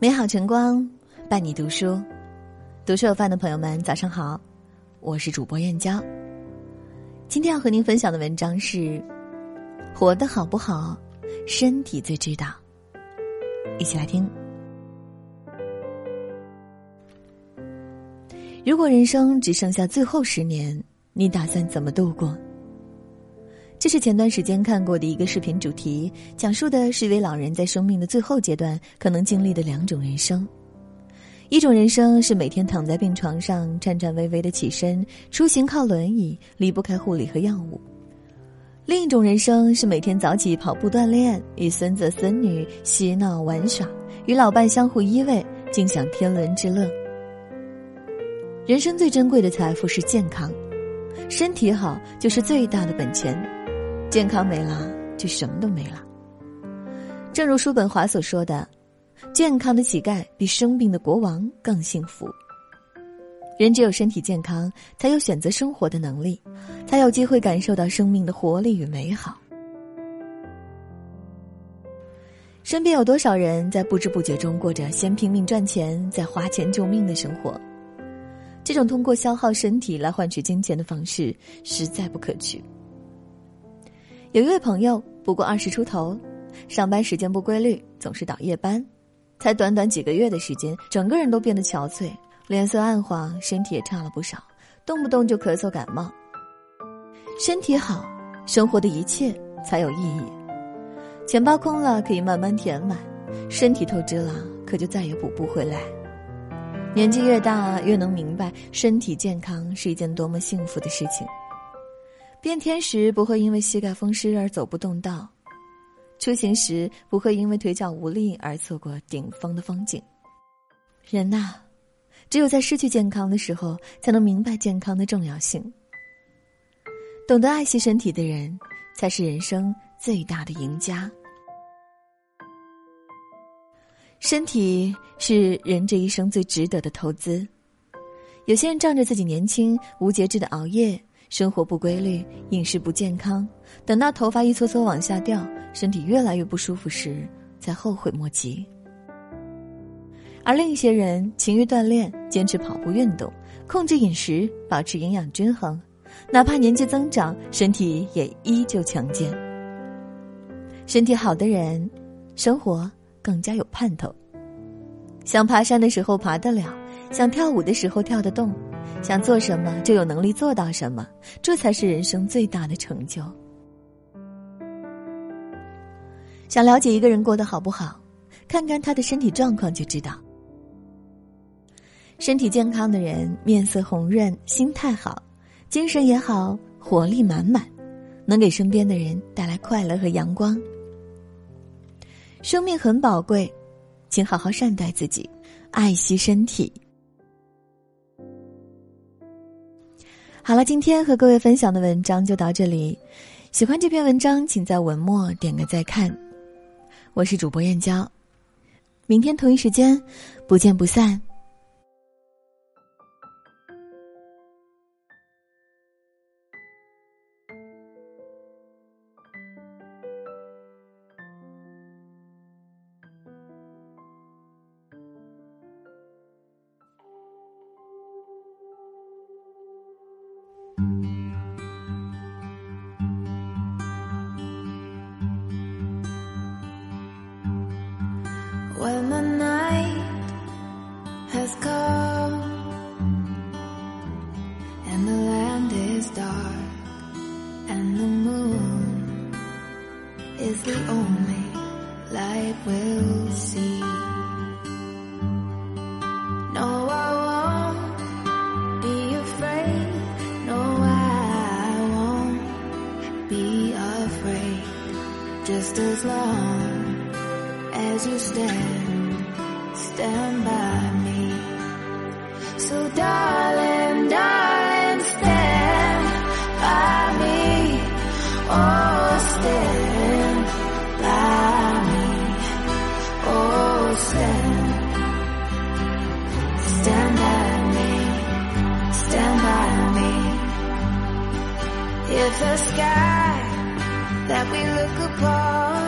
美好晨光伴你读书，读书有饭的朋友们，早上好，我是主播燕娇。今天要和您分享的文章是：活得好不好，身体最知道。一起来听。如果人生只剩下最后十年，你打算怎么度过？这是前段时间看过的一个视频主题，讲述的是一位老人在生命的最后阶段可能经历的两种人生。一种人生是每天躺在病床上颤颤巍巍的起身，出行靠轮椅，离不开护理和药物；另一种人生是每天早起跑步锻炼，与孙子孙女嬉闹玩耍，与老伴相互依偎，尽享天伦之乐。人生最珍贵的财富是健康，身体好就是最大的本钱。健康没了，就什么都没了。正如叔本华所说的：“健康的乞丐比生病的国王更幸福。”人只有身体健康，才有选择生活的能力，才有机会感受到生命的活力与美好。身边有多少人在不知不觉中过着先拼命赚钱，再花钱救命的生活？这种通过消耗身体来换取金钱的方式，实在不可取。有一位朋友不过二十出头，上班时间不规律，总是倒夜班，才短短几个月的时间，整个人都变得憔悴，脸色暗黄，身体也差了不少，动不动就咳嗽感冒。身体好，生活的一切才有意义。钱包空了可以慢慢填满，身体透支了可就再也补不回来。年纪越大，越能明白身体健康是一件多么幸福的事情。变天时不会因为膝盖风湿而走不动道，出行时不会因为腿脚无力而错过顶峰的风景。人呐，只有在失去健康的时候，才能明白健康的重要性。懂得爱惜身体的人，才是人生最大的赢家。身体是人这一生最值得的投资。有些人仗着自己年轻，无节制的熬夜。生活不规律，饮食不健康，等到头发一撮撮往下掉，身体越来越不舒服时，才后悔莫及。而另一些人勤于锻炼，坚持跑步运动，控制饮食，保持营养均衡，哪怕年纪增长，身体也依旧强健。身体好的人，生活更加有盼头。想爬山的时候爬得了，想跳舞的时候跳得动。想做什么就有能力做到什么，这才是人生最大的成就。想了解一个人过得好不好，看看他的身体状况就知道。身体健康的人，面色红润，心态好，精神也好，活力满满，能给身边的人带来快乐和阳光。生命很宝贵，请好好善待自己，爱惜身体。好了，今天和各位分享的文章就到这里。喜欢这篇文章，请在文末点个再看。我是主播燕娇，明天同一时间不见不散。When the night has come and the land is dark and the moon is the only light we'll see. You stand, stand by me. So darling, darling, stand by me. Oh, stand by me. Oh, stand, stand by me. Stand by me. If the sky that we look upon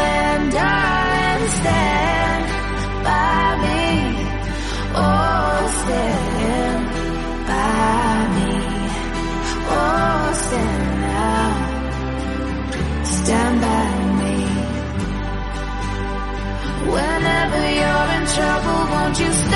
won't you